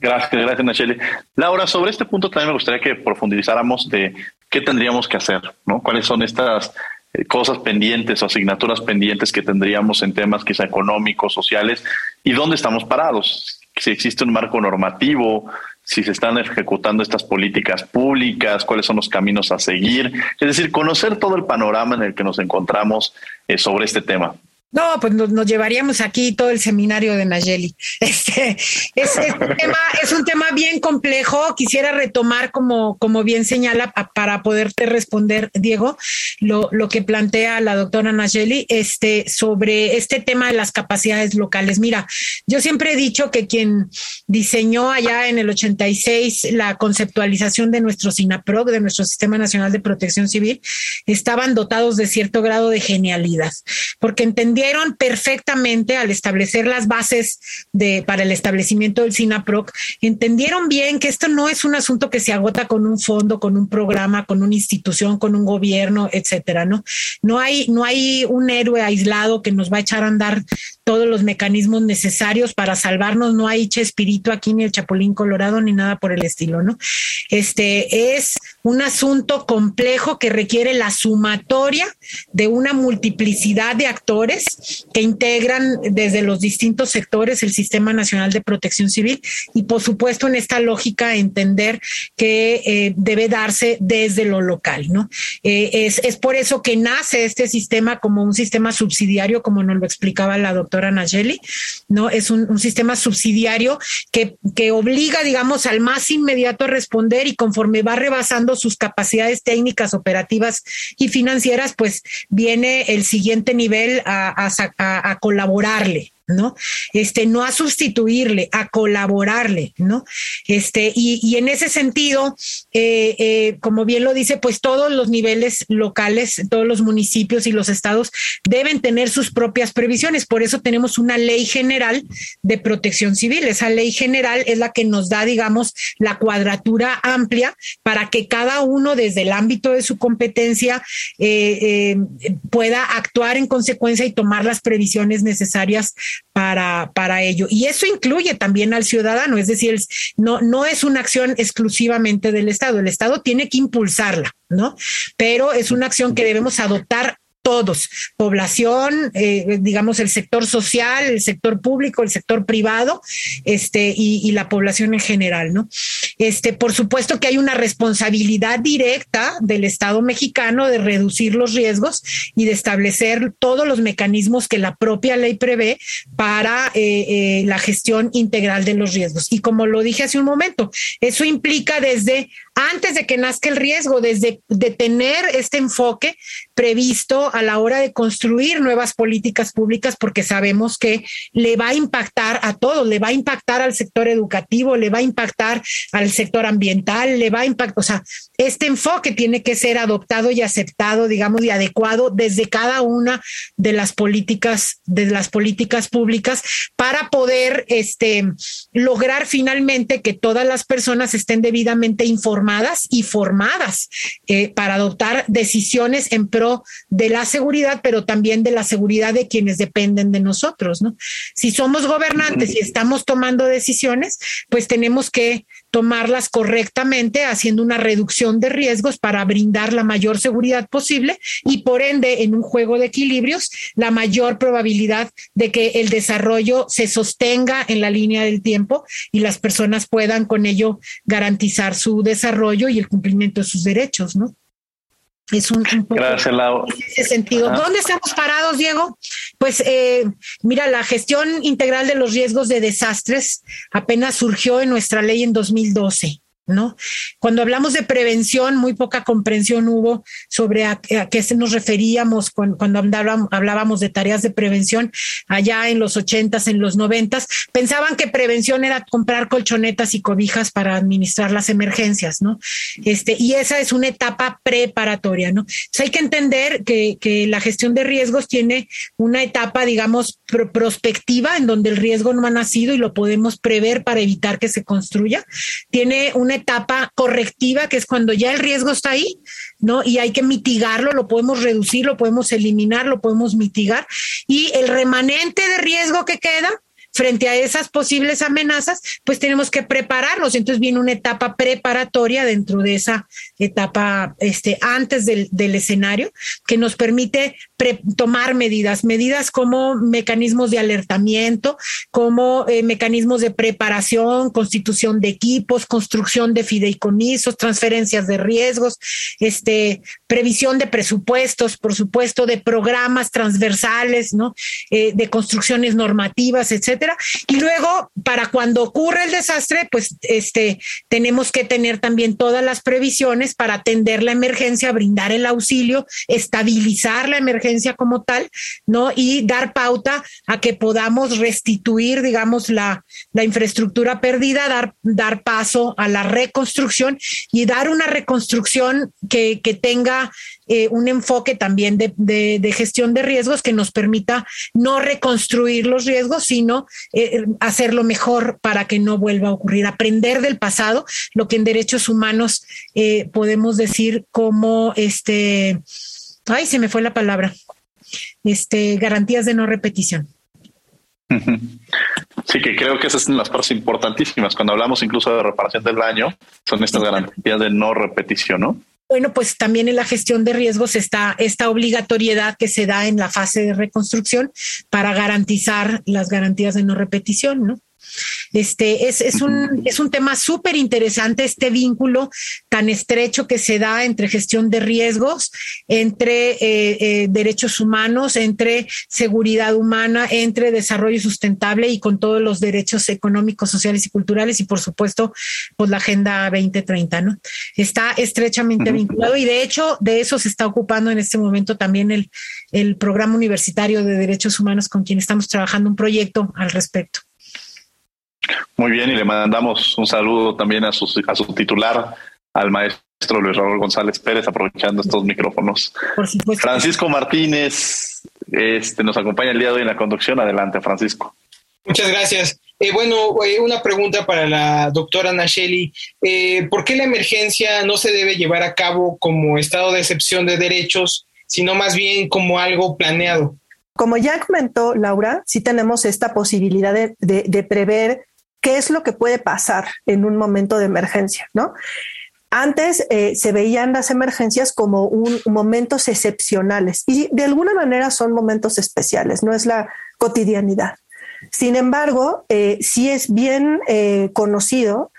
Gracias, gracias, Nacheli. Laura, sobre este punto también me gustaría que profundizáramos de qué tendríamos que hacer, ¿no? ¿Cuáles son estas eh, cosas pendientes o asignaturas pendientes que tendríamos en temas quizá económicos, sociales y dónde estamos parados? Si existe un marco normativo, si se están ejecutando estas políticas públicas, cuáles son los caminos a seguir, es decir, conocer todo el panorama en el que nos encontramos eh, sobre este tema. No, pues nos, llevaríamos aquí todo el seminario de Nayeli. <laughs> Este es, un tema, es un tema bien complejo. Quisiera retomar, como, como bien señala, para poderte responder, Diego, lo, lo que plantea la doctora Nayeli este, sobre este tema de las capacidades locales. Mira, yo siempre he dicho que quien diseñó allá en el 86 la conceptualización de nuestro SINAPROC, de nuestro Sistema Nacional de Protección Civil, estaban dotados de cierto grado de genialidad, porque entendí perfectamente al establecer las bases de, para el establecimiento del SINAPROC, entendieron bien que esto no es un asunto que se agota con un fondo, con un programa, con una institución, con un gobierno, etcétera, ¿no? No hay, no hay un héroe aislado que nos va a echar a andar todos los mecanismos necesarios para salvarnos. No hay Chespirito aquí ni el Chapulín Colorado ni nada por el estilo, ¿no? Este es un asunto complejo que requiere la sumatoria de una multiplicidad de actores que integran desde los distintos sectores el Sistema Nacional de Protección Civil y por supuesto en esta lógica entender que eh, debe darse desde lo local, ¿no? Eh, es, es por eso que nace este sistema como un sistema subsidiario, como nos lo explicaba la doctora Nayeli, ¿no? Es un, sistema subsidiario que, que obliga, digamos, al más inmediato a responder y conforme va rebasando sus capacidades técnicas, operativas y financieras, pues viene el siguiente nivel a, a colaborarle, ¿no? Este, no a sustituirle, a colaborarle, ¿no? Este, y, en ese sentido, eh, eh, como bien lo dice, pues todos los niveles locales, todos los municipios y los estados deben tener sus propias previsiones. Por eso tenemos una ley general de protección civil. Esa ley general es la que nos da, digamos, la cuadratura amplia para que cada uno desde el ámbito de su competencia eh, pueda actuar en consecuencia y tomar las previsiones necesarias para, para ello. Y eso incluye también al ciudadano, es decir, no, no es una acción exclusivamente del Estado, el Estado tiene que impulsarla, ¿no? Pero es una acción que debemos adoptar todos, población, eh, digamos el sector social, el sector público, el sector privado, este, y, la población en general, ¿no? Este, por supuesto que hay una responsabilidad directa del Estado mexicano de reducir los riesgos y de establecer todos los mecanismos que la propia ley prevé para eh, eh, la gestión integral de los riesgos. Y como lo dije hace un momento, eso implica desde antes de que nazca el riesgo, desde de tener este enfoque previsto a la hora de construir nuevas políticas públicas, porque sabemos que le va a impactar a todos, le va a impactar al sector educativo, le va a impactar al sector ambiental, le va a impactar, o sea, este enfoque tiene que ser adoptado y aceptado, digamos, y adecuado desde cada una de las políticas, de las políticas públicas para poder este, lograr finalmente que todas las personas estén debidamente informadas y formadas eh, para adoptar decisiones en pro de la seguridad, pero también de la seguridad de quienes dependen de nosotros, ¿no? Si somos gobernantes y estamos tomando decisiones, pues tenemos que tomarlas correctamente, haciendo una reducción de riesgos para brindar la mayor seguridad posible y por ende, en un juego de equilibrios, la mayor probabilidad de que el desarrollo se sostenga en la línea del tiempo y las personas puedan con ello garantizar su desarrollo y el cumplimiento de sus derechos, ¿no? Es un, poco Gracias, en ese sentido. ¿Dónde estamos parados, Diego? Pues eh, mira, la gestión integral de los riesgos de desastres apenas surgió en nuestra ley en 2012. ¿No? Cuando hablamos de prevención, muy poca comprensión hubo sobre a, qué se nos referíamos cuando, hablábamos, de tareas de prevención allá en los ochentas, en los noventas. Pensaban que prevención era comprar colchonetas y cobijas para administrar las emergencias, ¿no? Este, y esa es una etapa preparatoria, ¿no? hay que entender que, que, la gestión de riesgos tiene una etapa, digamos, prospectiva en donde el riesgo no ha nacido y lo podemos prever para evitar que se construya. Tiene una etapa correctiva, que es cuando ya el riesgo está ahí, ¿no? Y hay que mitigarlo, lo podemos reducir, lo podemos eliminar, lo podemos mitigar. Y el remanente de riesgo que queda, frente a esas posibles amenazas, pues tenemos que prepararnos. Entonces viene una etapa preparatoria dentro de esa etapa este, antes del, del escenario que nos permite tomar medidas, medidas como mecanismos de alertamiento, como eh, mecanismos de preparación, constitución de equipos, construcción de fideicomisos, transferencias de riesgos, este, previsión de presupuestos, por supuesto, de programas transversales, ¿no? Eh, de construcciones normativas, etcétera. Y luego, para cuando ocurre el desastre, pues este, tenemos que tener también todas las previsiones para atender la emergencia, brindar el auxilio, estabilizar la emergencia como tal, ¿no? Y dar pauta a que podamos restituir, digamos, la, la infraestructura perdida, dar, dar paso a la reconstrucción y dar una reconstrucción que, que tenga eh, un enfoque también de, de, gestión de riesgos que nos permita no reconstruir los riesgos, sino eh, hacerlo mejor para que no vuelva a ocurrir, aprender del pasado, lo que en derechos humanos eh, podemos decir como este, ay, se me fue la palabra, este, garantías de no repetición. <laughs> Sí, que creo que esas son las partes importantísimas. Cuando hablamos incluso de reparación del daño, son estas garantías de no repetición, ¿no? Bueno, pues también en la gestión de riesgos está esta obligatoriedad que se da en la fase de reconstrucción para garantizar las garantías de no repetición, ¿no? Este es, es, un, es un tema súper interesante, este vínculo tan estrecho que se da entre gestión de riesgos, entre eh, eh, derechos humanos, entre seguridad humana, entre desarrollo sustentable y con todos los derechos económicos, sociales y culturales y por supuesto, pues la Agenda 2030, ¿no? Está estrechamente vinculado y de hecho de eso se está ocupando en este momento también el, el programa universitario de derechos humanos con quien estamos trabajando un proyecto al respecto. Muy bien, y le mandamos un saludo también a su, a su titular, al maestro Luis Raúl González Pérez, aprovechando estos micrófonos. Francisco Martínez este, nos acompaña el día de hoy en la conducción. Adelante, Francisco. Muchas gracias. Eh, bueno, eh, una pregunta para la doctora Nacheli. Eh, ¿Por qué la emergencia no se debe llevar a cabo como estado de excepción de derechos, sino más bien como algo planeado? Como ya comentó Laura, sí tenemos esta posibilidad de, de prever qué es lo que puede pasar en un momento de emergencia, ¿no? Antes eh, se veían las emergencias como un, momentos excepcionales y de alguna manera son momentos especiales, no es la cotidianidad. Sin embargo, eh, sí es bien eh, conocido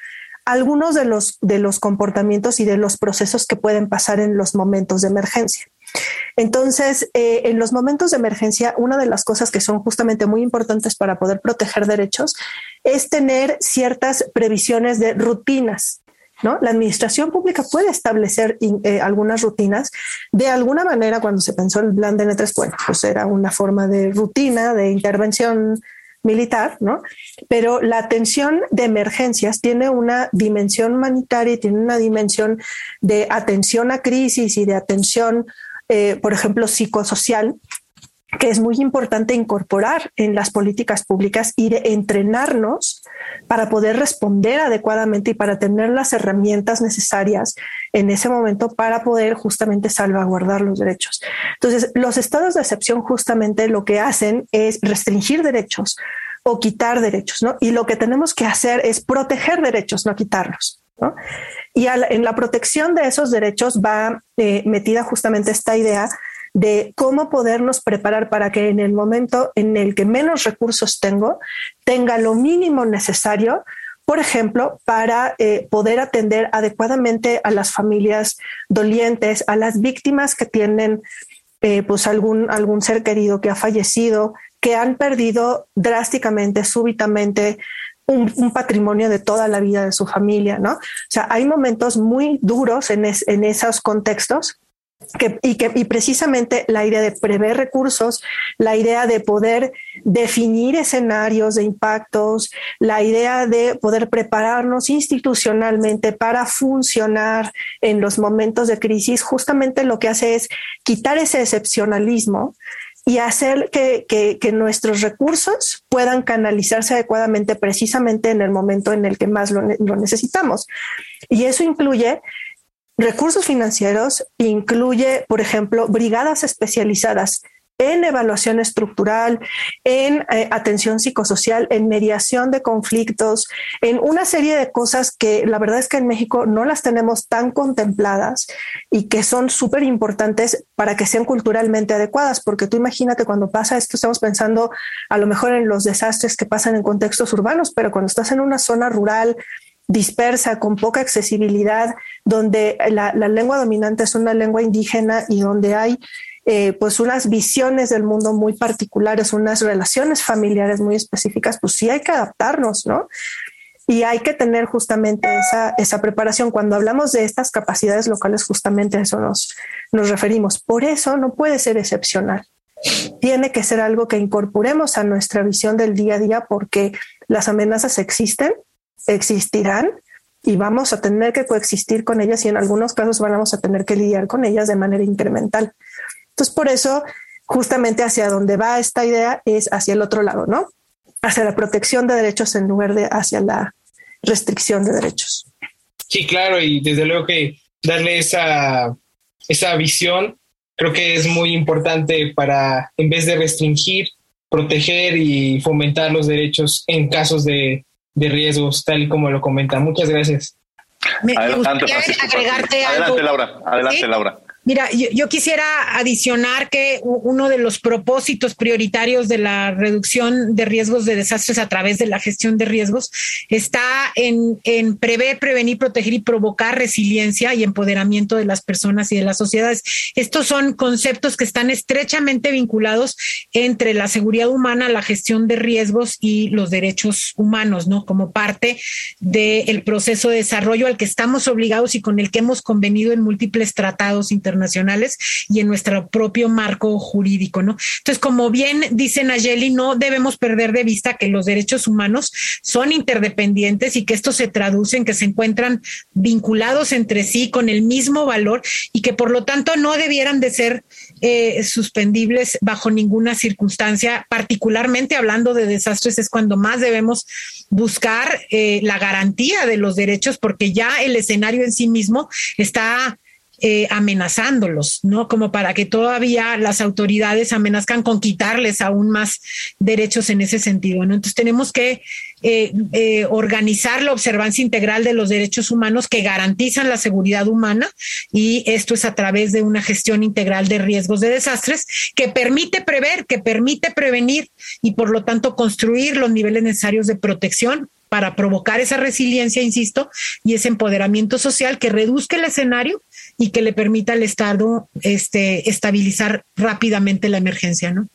algunos de los, de los comportamientos y de los procesos que pueden pasar en los momentos de emergencia. Entonces, eh, en los momentos de emergencia, una de las cosas que son justamente muy importantes para poder proteger derechos es tener ciertas previsiones de rutinas. ¿No? La administración pública puede establecer eh, algunas rutinas. De alguna manera, cuando se pensó el plan de N3, bueno, pues era una forma de rutina, de intervención militar, ¿no? Pero la atención de emergencias tiene una dimensión humanitaria y tiene una dimensión de atención a crisis y de atención eh, por ejemplo, psicosocial, que es muy importante incorporar en las políticas públicas y de entrenarnos para poder responder adecuadamente y para tener las herramientas necesarias en ese momento para poder justamente salvaguardar los derechos. Entonces, los estados de excepción justamente lo que hacen es restringir derechos o quitar derechos, ¿no? Y lo que tenemos que hacer es proteger derechos, no quitarlos. Y en la protección de esos derechos va eh, metida justamente esta idea de cómo podernos preparar para que en el momento en el que menos recursos tengo, tenga lo mínimo necesario, por ejemplo, para eh, poder atender adecuadamente a las familias dolientes, a las víctimas que tienen eh, pues algún, algún ser querido que ha fallecido, que han perdido drásticamente, súbitamente un, patrimonio de toda la vida de su familia, ¿no? O sea, hay momentos muy duros en, esos contextos y, que, y precisamente la idea de prever recursos, la idea de poder definir escenarios de impactos, la idea de poder prepararnos institucionalmente para funcionar en los momentos de crisis, justamente lo que hace es quitar ese excepcionalismo y hacer que, que, nuestros recursos puedan canalizarse adecuadamente precisamente en el momento en el que más lo, lo necesitamos. Y eso incluye recursos financieros, incluye, por ejemplo, brigadas especializadas en evaluación estructural, en eh, atención psicosocial, en mediación de conflictos, en una serie de cosas que la verdad es que en México no las tenemos tan contempladas y que son súper importantes para que sean culturalmente adecuadas, porque tú imagínate cuando pasa esto, estamos pensando a lo mejor en los desastres que pasan en contextos urbanos, pero cuando estás en una zona rural, dispersa, con poca accesibilidad, donde la, lengua dominante es una lengua indígena y donde hay eh, pues unas visiones del mundo muy particulares, unas relaciones familiares muy específicas, pues sí hay que adaptarnos, ¿no? Y hay que tener justamente esa, esa preparación. Cuando hablamos de estas capacidades locales, justamente a eso nos, nos referimos. Por eso no puede ser excepcional. Tiene que ser algo que incorporemos a nuestra visión del día a día porque las amenazas existen, existirán y vamos a tener que coexistir con ellas y en algunos casos vamos a tener que lidiar con ellas de manera incremental. Entonces, por eso, justamente hacia donde va esta idea es hacia el otro lado, ¿no? Hacia la protección de derechos en lugar de hacia la restricción de derechos. Sí, claro, y desde luego que darle esa, esa visión creo que es muy importante para, en vez de restringir, proteger y fomentar los derechos en casos de, de riesgos, tal y como lo comenta. Muchas gracias. adelante, Adelante, Laura. Adelante, Laura. Mira, yo, quisiera adicionar que uno de los propósitos prioritarios de la reducción de riesgos de desastres a través de la gestión de riesgos está en, prever, prevenir, proteger y provocar resiliencia y empoderamiento de las personas y de las sociedades. Estos son conceptos que están estrechamente vinculados entre la seguridad humana, la gestión de riesgos y los derechos humanos, ¿no? Como parte del proceso de desarrollo al que estamos obligados y con el que hemos convenido en múltiples tratados internacionales internacionales y en nuestro propio marco jurídico, ¿no? Entonces, como bien dice Nayeli, no debemos perder de vista que los derechos humanos son interdependientes y que esto se traduce en que se encuentran vinculados entre sí con el mismo valor y que por lo tanto no debieran de ser eh, suspendibles bajo ninguna circunstancia, particularmente hablando de desastres, es cuando más debemos buscar eh, la garantía de los derechos porque ya el escenario en sí mismo está eh, amenazándolos, ¿no? Como para que todavía las autoridades amenazcan con quitarles aún más derechos en ese sentido, ¿no? Entonces tenemos que eh, eh, organizar la observancia integral de los derechos humanos que garantizan la seguridad humana y esto es a través de una gestión integral de riesgos de desastres que permite prever, que permite prevenir y por lo tanto construir los niveles necesarios de protección para provocar esa resiliencia, insisto, y ese empoderamiento social que reduzca el escenario y que le permita al Estado este, estabilizar rápidamente la emergencia, ¿no?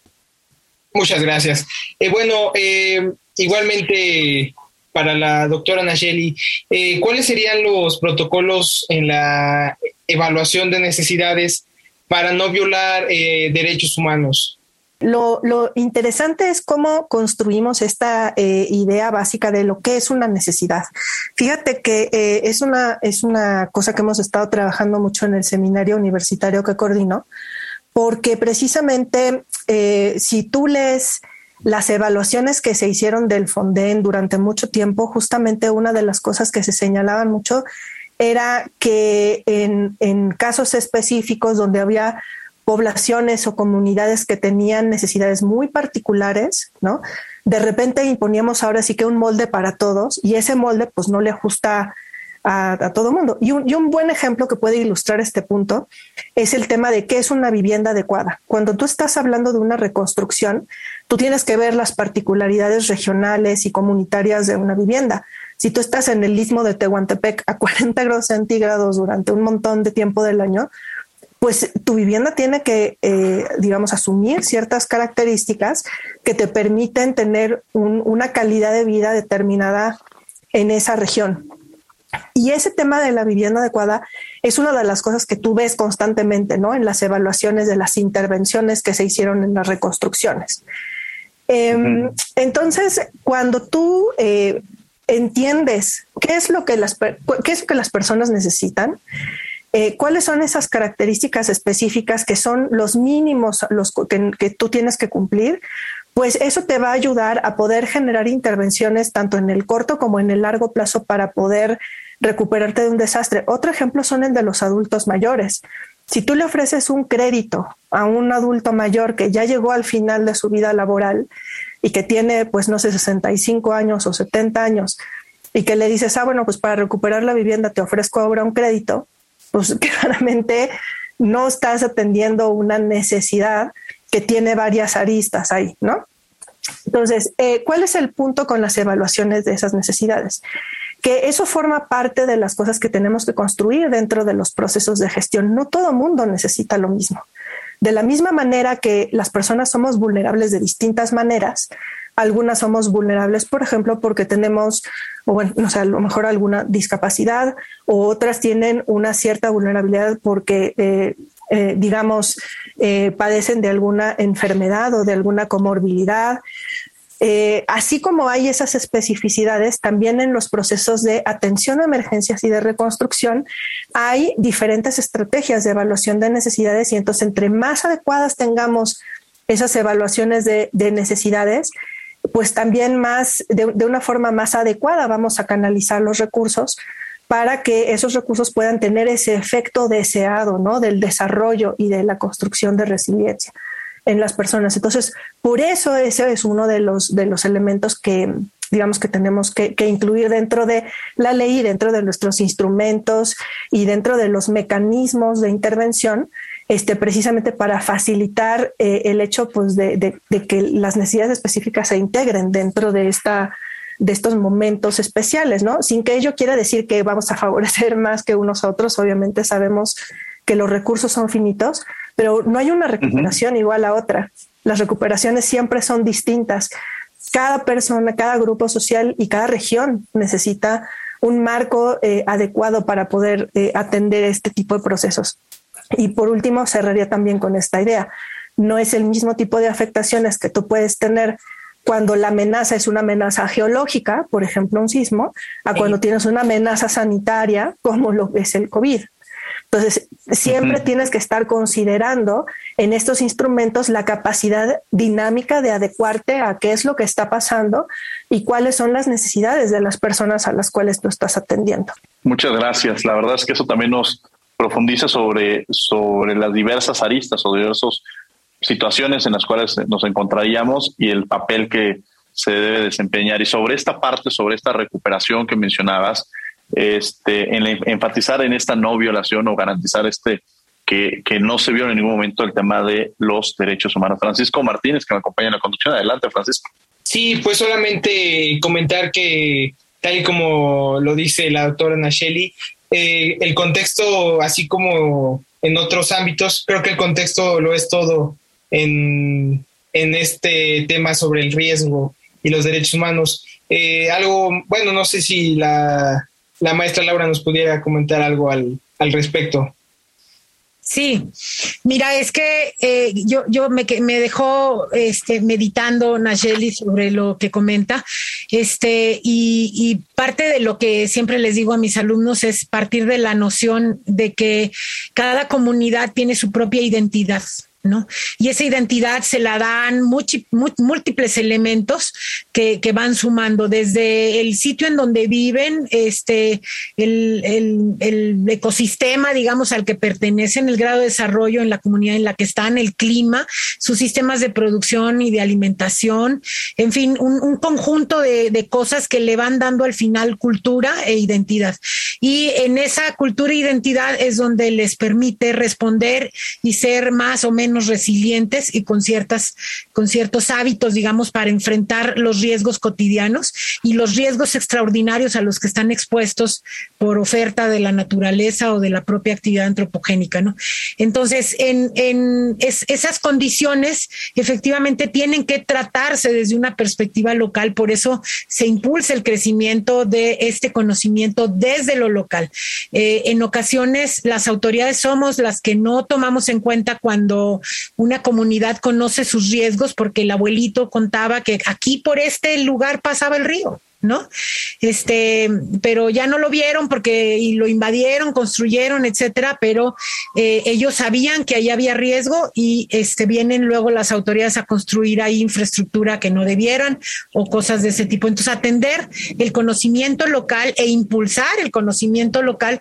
Muchas gracias. Eh, bueno, eh, igualmente para la doctora Nayeli, eh, ¿cuáles serían los protocolos en la evaluación de necesidades para no violar derechos humanos? Lo, interesante es cómo construimos esta eh, idea básica de lo que es una necesidad. Fíjate que eh, es, una, es una cosa que hemos estado trabajando mucho en el seminario universitario que coordino, porque precisamente eh, si tú lees las evaluaciones que se hicieron del Fonden durante mucho tiempo, justamente una de las cosas que se señalaban mucho era que en, en casos específicos donde había poblaciones o comunidades que tenían necesidades muy particulares, ¿no? De repente imponíamos ahora sí que un molde para todos y ese molde pues no le ajusta a, todo mundo. Y un, y un, buen ejemplo que puede ilustrar este punto es el tema de qué es una vivienda adecuada. Cuando tú estás hablando de una reconstrucción, tú tienes que ver las particularidades regionales y comunitarias de una vivienda. Si tú estás en el istmo de Tehuantepec a 40 grados <laughs> centígrados durante un montón de tiempo del año, pues tu vivienda tiene que, eh, digamos, asumir ciertas características que te permiten tener una calidad de vida determinada en esa región. Y ese tema de la vivienda adecuada es una de las cosas que tú ves constantemente, ¿no? En las evaluaciones de las intervenciones que se hicieron en las reconstrucciones. Em, entonces, cuando tú eh, entiendes qué es lo que las, qué es lo que las personas necesitan, eh, cuáles son esas características específicas que son los mínimos los que, tú tienes que cumplir, pues eso te va a ayudar a poder generar intervenciones tanto en el corto como en el largo plazo para poder recuperarte de un desastre. Otro ejemplo son el de los adultos mayores. Si tú le ofreces un crédito a un adulto mayor que ya llegó al final de su vida laboral y que tiene, pues no sé, 65 años o 70 años, y que le dices, ah, bueno, pues para recuperar la vivienda te ofrezco ahora un crédito, pues <laughs> claramente no estás atendiendo una necesidad que tiene varias aristas ahí, ¿no? Entonces, eh, ¿cuál es el punto con las evaluaciones de esas necesidades? Que eso forma parte de las cosas que tenemos que construir dentro de los procesos de gestión. No todo mundo necesita lo mismo. De la misma manera que las personas somos vulnerables de distintas maneras, algunas somos vulnerables, por ejemplo, porque tenemos, o bueno, no sé, a lo mejor alguna discapacidad, o otras tienen una cierta vulnerabilidad porque eh, eh, digamos, eh, padecen de alguna enfermedad o de alguna comorbilidad. Así como hay esas especificidades, también en los procesos de atención a emergencias y de reconstrucción hay diferentes estrategias de evaluación de necesidades y entonces entre más adecuadas tengamos esas evaluaciones de, necesidades, pues también más, de, de, una forma más adecuada vamos a canalizar los recursos para que esos recursos puedan tener ese efecto deseado, ¿no? Del desarrollo y de la construcción de resiliencia en las personas. Entonces, por eso ese es uno de los, de los elementos que, digamos, que tenemos que, incluir dentro de la ley, dentro de nuestros instrumentos y dentro de los mecanismos de intervención, este, precisamente para facilitar eh, el hecho pues, de, de, que las necesidades específicas se integren dentro de esta de estos momentos especiales, ¿no? Sin que ello quiera decir que vamos a <laughs> favorecer más que unos a otros, obviamente sabemos que los recursos son finitos, pero no hay una recuperación igual a otra. Las recuperaciones siempre son distintas. Cada persona, cada grupo social y cada región necesita un marco eh, adecuado para poder eh, atender este tipo de procesos. Y por último, cerraría también con esta idea. No es el mismo tipo de afectaciones que tú puedes tener cuando la amenaza es una amenaza geológica, por ejemplo un sismo, a cuando tienes una amenaza sanitaria como lo es el COVID. Entonces, siempre tienes que estar considerando en estos instrumentos la capacidad dinámica de adecuarte a qué es lo que está pasando y cuáles son las necesidades de las personas a las cuales tú estás atendiendo. Muchas gracias. La verdad es que eso también nos profundiza sobre, sobre las diversas aristas o diversos situaciones en las cuales nos encontraríamos y el papel que se debe desempeñar. Y sobre esta parte, sobre esta recuperación que mencionabas, este, en enfatizar en esta no violación o garantizar este que, que, no se vio en ningún momento el tema de los derechos humanos. Francisco Martínez, que me acompaña en la conducción. Adelante, Francisco. Sí, pues solamente comentar que, tal y como lo dice la doctora Nacheli, eh, el contexto, así como en otros ámbitos, creo que el contexto lo es todo en, este tema sobre el riesgo y los derechos humanos. Eh, algo, bueno, no sé si la, maestra Laura nos pudiera comentar algo al, respecto. Sí, mira, es que eh, yo, yo me, me dejó este, meditando Nayeli sobre lo que comenta, este, y, y, parte de lo que siempre les digo a mis alumnos es partir de la noción de que cada comunidad tiene su propia identidad. Y esa identidad se la dan múltiples elementos que, van sumando, desde el sitio en donde viven, este, el, ecosistema, digamos, al que pertenecen, el grado de desarrollo en la comunidad en la que están, el clima, sus sistemas de producción y de alimentación, en fin, un, conjunto de, de cosas que le van dando al final cultura e identidad. Y en esa cultura e identidad es donde les permite responder y ser más o menos resilientes y con ciertas, con ciertos hábitos, digamos, para enfrentar los riesgos cotidianos y los riesgos extraordinarios a los que están expuestos por oferta de la naturaleza o de la propia actividad antropogénica, ¿no? Entonces, en, esas condiciones efectivamente tienen que tratarse desde una perspectiva local, por eso se impulsa el crecimiento de este conocimiento desde lo local. Eh, en ocasiones las autoridades somos las que no tomamos en cuenta cuando una comunidad conoce sus riesgos porque el abuelito contaba que aquí por este lugar pasaba el río. ¿No? Este, pero ya no lo vieron porque lo invadieron, construyeron, etcétera, pero eh, ellos sabían que ahí había riesgo y este, vienen luego las autoridades a construir ahí infraestructura que no debieran o cosas de ese tipo. Entonces, atender el conocimiento local e impulsar el conocimiento local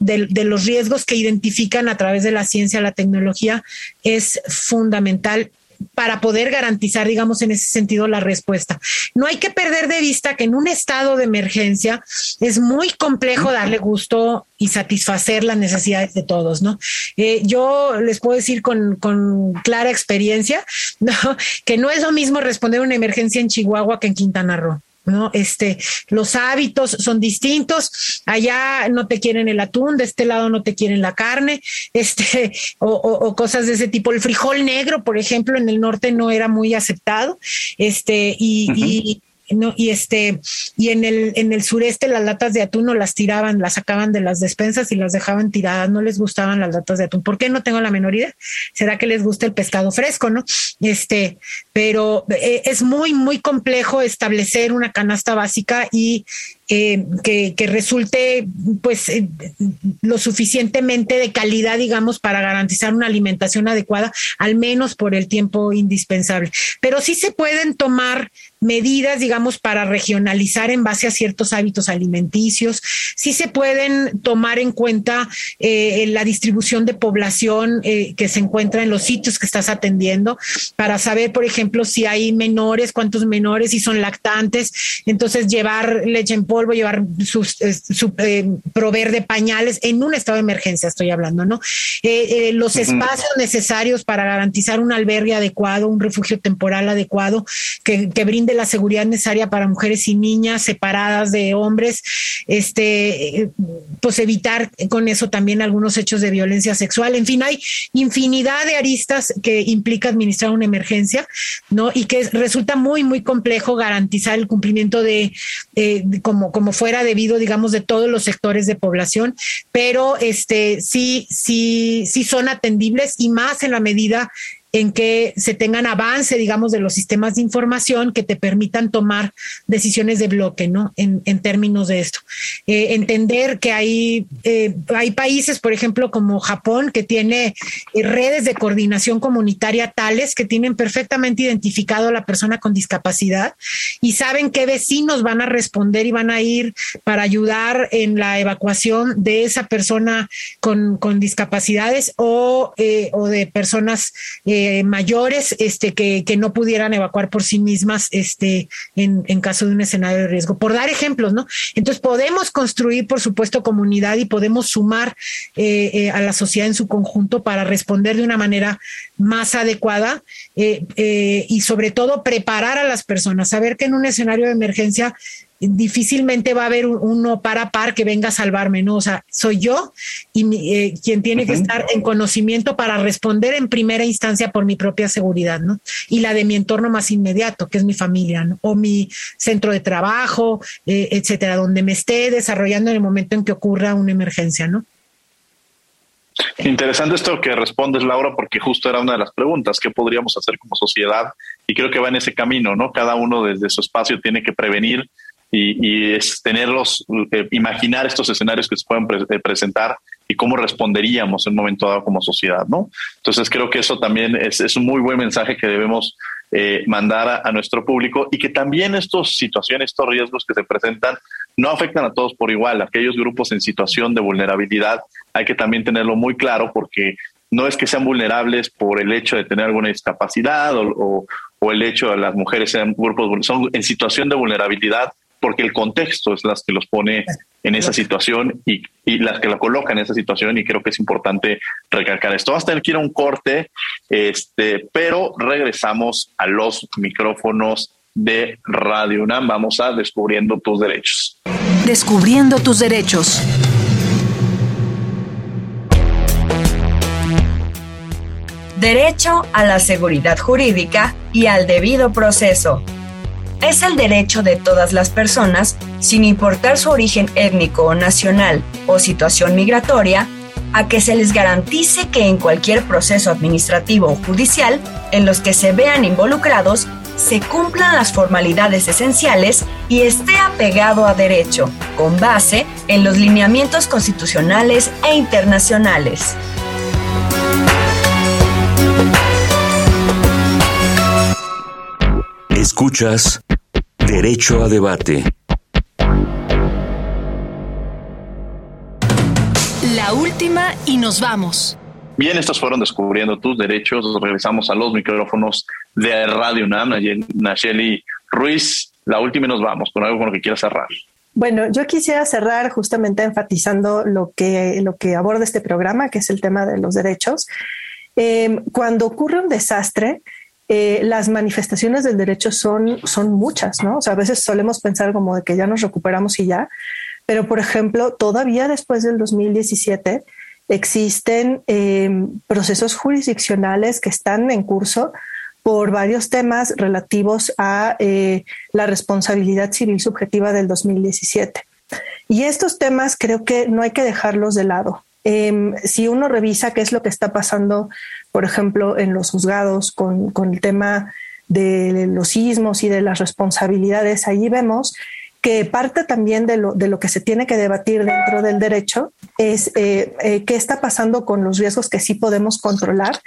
de los riesgos que identifican a través de la ciencia, la tecnología, es fundamental para poder garantizar, digamos, en ese sentido la respuesta. No hay que perder de vista que en un estado de emergencia es muy complejo darle gusto y satisfacer las necesidades de todos, ¿no? Eh, yo les puedo decir con, con clara experiencia, <laughs> ¿no? Que no es lo mismo responder una emergencia en Chihuahua que en Quintana Roo. ¿No? Este, los hábitos son distintos. Allá no te quieren el atún, de este lado no te quieren la carne, <laughs> este, o, cosas de ese tipo. El frijol negro, por ejemplo, en el norte no era muy aceptado. Este, y no, y este, y en el, en el sureste las latas de atún no las tiraban, las sacaban de las despensas y las dejaban tiradas, no les gustaban las latas de atún. ¿Por qué no tengo la menor idea? ¿Será que les gusta el pescado fresco, no? Este, pero eh, es muy, muy complejo establecer una canasta básica y eh, que, resulte pues eh, lo suficientemente de calidad, digamos, para garantizar una alimentación adecuada, al menos por el tiempo indispensable. Pero sí se pueden tomar medidas, digamos, para regionalizar en base a ciertos hábitos alimenticios. Sí se pueden tomar en cuenta eh, la distribución de población que se encuentra en los sitios que estás atendiendo, para saber, por ejemplo, si hay menores, cuántos menores, si son lactantes. Entonces, llevar leche en polvo, llevar sus, su, eh, proveer de pañales en un estado de emergencia, estoy hablando, ¿no? Eh, eh, los espacios necesarios para garantizar un albergue adecuado, un refugio temporal adecuado, que, que, brinde la seguridad necesaria para mujeres y niñas separadas de hombres, este, pues evitar con eso también algunos hechos de violencia sexual. En fin, hay infinidad de aristas que implica administrar una emergencia, ¿no? Y que resulta muy, muy complejo garantizar el cumplimiento de, como como, fuera debido, digamos, de todos los sectores de población, pero este sí, sí, sí son atendibles y más en la medida en que se tengan avance, digamos, de los sistemas de información que te permitan tomar decisiones de bloque, ¿no? En, términos de esto. Eh, entender que hay, eh, hay países, por ejemplo, como Japón, que tiene eh, redes de coordinación comunitaria tales que tienen perfectamente identificado a la persona con discapacidad y saben qué vecinos van a responder y van a ir para ayudar en la evacuación de esa persona con, con discapacidades o, o de personas mayores este, que, no pudieran evacuar por sí mismas este, en, en, caso de un escenario de riesgo. Por dar ejemplos, ¿no? Entonces podemos construir, por supuesto, comunidad y podemos sumar eh, eh, a la sociedad en su conjunto para responder de una manera más adecuada y sobre todo preparar a las personas, saber que en un escenario de emergencia difícilmente va a haber uno para par que venga a salvarme, ¿no? O sea, soy yo y eh, quien tiene que estar en conocimiento para responder en primera instancia por mi propia seguridad, ¿no? Y la de mi entorno más inmediato, que es mi familia, ¿no? O mi centro de trabajo, eh, etcétera, donde me esté desarrollando en el momento en que ocurra una emergencia, ¿no? Interesante esto que respondes, Laura, porque justo era una de las preguntas, ¿qué podríamos hacer como sociedad? Y creo que va en ese camino, ¿no? Cada uno desde su espacio tiene que prevenir y, es tenerlos, eh, imaginar estos escenarios que se pueden eh, presentar y cómo responderíamos en un momento dado como sociedad, ¿no? Entonces creo que eso también es, un muy buen mensaje que debemos eh, mandar a, nuestro público y que también estas situaciones, estos riesgos que se presentan no afectan a todos por igual. Aquellos grupos en situación de vulnerabilidad hay que también tenerlo muy claro porque no es que sean vulnerables por el hecho de tener alguna discapacidad o, o, o el hecho de las mujeres sean grupos, son en situación de vulnerabilidad porque el contexto es las que los pone en esa situación y, las que la colocan en esa situación y creo que es importante recalcar esto. Hasta a tener que ir a un corte, este, pero regresamos a los micrófonos de Radio UNAM. Vamos a Descubriendo tus derechos. Descubriendo tus derechos. Derecho a la seguridad jurídica y al debido proceso es el derecho de todas las personas, sin importar su origen étnico o nacional o situación migratoria, a que se les garantice que en cualquier proceso administrativo o judicial en los que se vean involucrados se cumplan las formalidades esenciales y esté apegado a derecho, con base en los lineamientos constitucionales e internacionales. Escuchas Derecho a Debate. La última y nos vamos. Bien, estos fueron Descubriendo tus Derechos. Regresamos a los micrófonos de Radio UNAM. Nacheli Ruiz, la última y nos vamos con algo con lo que quieras cerrar. Bueno, yo quisiera cerrar justamente enfatizando lo que, lo que aborda este programa, que es el tema de los derechos. Eh, cuando ocurre un desastre, eh, las manifestaciones del derecho son, son muchas, ¿no? O sea, a veces solemos pensar como de que ya nos recuperamos y ya, pero por ejemplo, todavía después del 2017, Existen eh, procesos jurisdiccionales que están en curso por varios temas relativos a eh, la responsabilidad civil subjetiva del 2017. Y estos temas creo que no hay que dejarlos de lado. Em, si uno revisa qué es lo que está pasando, por ejemplo, en los juzgados con, el tema de los sismos y de las responsabilidades, ahí vemos que parte también de lo, de lo que se tiene que debatir dentro del derecho es eh, eh, qué está pasando con los riesgos que sí podemos controlar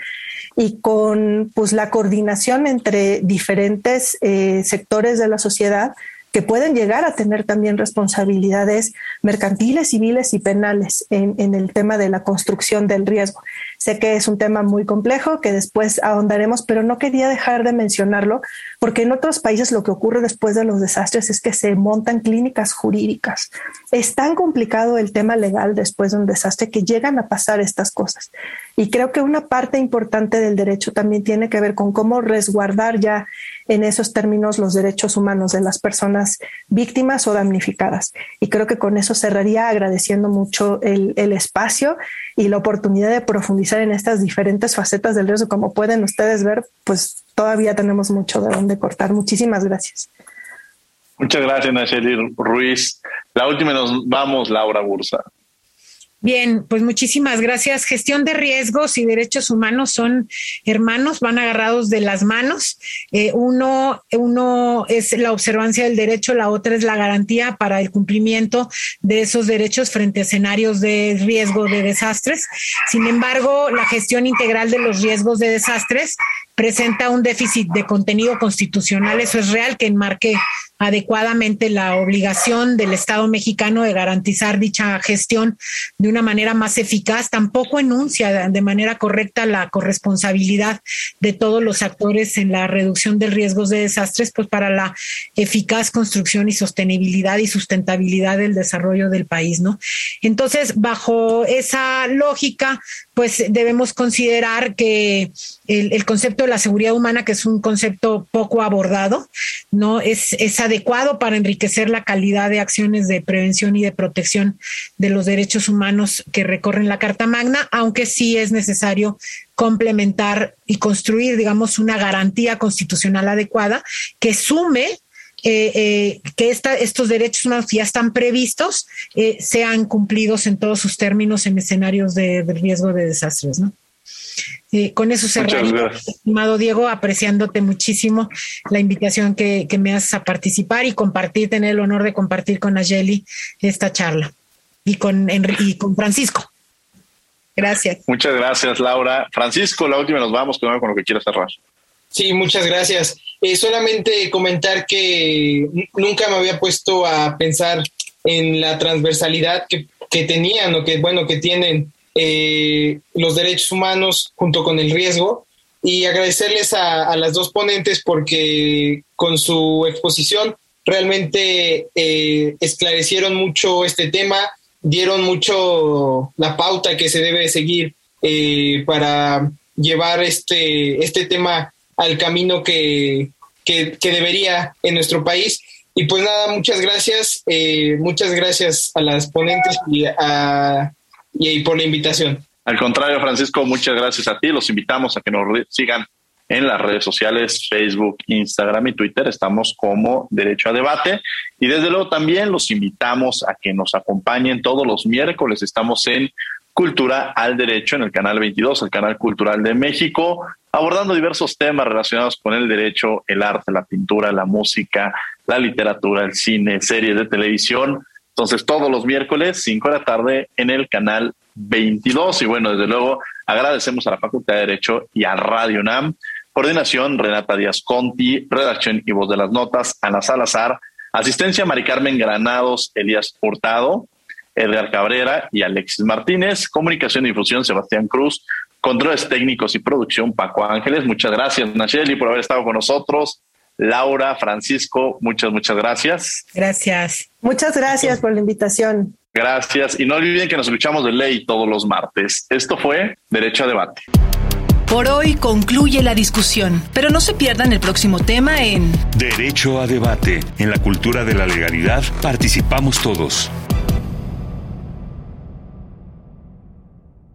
y con pues, la coordinación entre diferentes eh, sectores de la sociedad que pueden llegar a tener también responsabilidades mercantiles, civiles y penales en, el tema de la construcción del riesgo. Sé que es un tema muy complejo que después ahondaremos, pero no quería dejar de mencionarlo porque en otros países lo que ocurre después de los desastres es que se montan clínicas jurídicas. Es tan complicado el tema legal después de un desastre que llegan a pasar estas cosas. Y creo que una parte importante del derecho también tiene que ver con cómo resguardar ya en esos términos los derechos humanos de las personas víctimas o damnificadas. Y creo que con eso cerraría agradeciendo mucho el, el espacio y la oportunidad de profundizar en estas diferentes facetas del riesgo. Como pueden ustedes ver, pues todavía tenemos mucho de dónde cortar. Muchísimas gracias. Muchas gracias, Nacheli Ruiz. La última nos vamos, Laura Bursa. Bien, pues muchísimas gracias. Gestión de riesgos y derechos humanos son hermanos, van agarrados de las manos. Eh, uno, uno es la observancia del derecho, la otra es la garantía para el cumplimiento de esos derechos frente a escenarios de riesgo de desastres. Sin embargo, la gestión integral de los riesgos de desastres presenta un déficit de contenido constitucional. Eso es real que enmarque adecuadamente la obligación del Estado mexicano de garantizar dicha gestión de una manera más eficaz, tampoco enuncia de manera correcta la corresponsabilidad de todos los actores en la reducción de riesgos de desastres, pues para la eficaz construcción y sostenibilidad y sustentabilidad del desarrollo del país, ¿no? Entonces, bajo esa lógica, pues debemos considerar que el, concepto de la seguridad humana, que es un concepto poco abordado, ¿no? Es esa adecuado para enriquecer la calidad de acciones de prevención y de protección de los derechos humanos que recorren la Carta Magna, aunque sí es necesario complementar y construir, digamos, una garantía constitucional adecuada que sume eh, eh, que estos derechos humanos ya están previstos eh, sean cumplidos en todos sus términos en escenarios de, de riesgo de desastres, ¿no? Con eso cerraría, estimado Diego, apreciándote muchísimo la invitación que, me haces a participar y compartir, tener el honor de compartir con Ayeli esta charla y con, y con Francisco. Gracias. Muchas gracias, Laura. Francisco, la última nos vamos con, con lo que quieras cerrar. Sí, muchas gracias. Eh, solamente comentar que nunca me había puesto a pensar en la transversalidad que, que tenían o que, bueno, que tienen eh, los derechos humanos junto con el riesgo y agradecerles a, las dos ponentes porque con su exposición realmente eh, esclarecieron mucho este tema, dieron mucho la pauta que se debe seguir eh, para llevar este, este tema al camino que, que, debería en nuestro país. Y pues nada, muchas gracias, muchas gracias a las ponentes y a y por la invitación. Al contrario, Francisco, muchas gracias a ti. Los invitamos a que nos sigan en las redes sociales, Facebook, Instagram y Twitter. Estamos como Derecho a Debate. Y desde luego también los invitamos a que nos acompañen todos los miércoles. Estamos en Cultura al Derecho en el canal 22, el canal cultural de México. abordando diversos temas relacionados con el derecho, el arte, la pintura, la música, la literatura, el cine, series de televisión. Entonces, todos los miércoles, 5 de la tarde, en el canal 22. Y bueno, desde luego, agradecemos a la Facultad de Derecho y a Radio NAM. Coordinación, Renata Díaz Conti. Redacción y voz de las notas, Ana Salazar. Asistencia, Mari Carmen Granados, Elías Hurtado. Edgar Cabrera y Alexis Martínez. Comunicación y difusión, Sebastián Cruz. Controles técnicos y producción, Paco Ángeles. Muchas gracias, Nacheli, por haber estado con nosotros. Laura, Francisco, muchas, muchas gracias. Gracias. Muchas gracias por la invitación. Gracias. Y no olviden que nos escuchamos de ley todos los martes. Esto fue Derecho a Debate. Por hoy concluye la discusión, pero no se pierdan el próximo tema en Derecho a Debate. En la cultura de la legalidad participamos todos.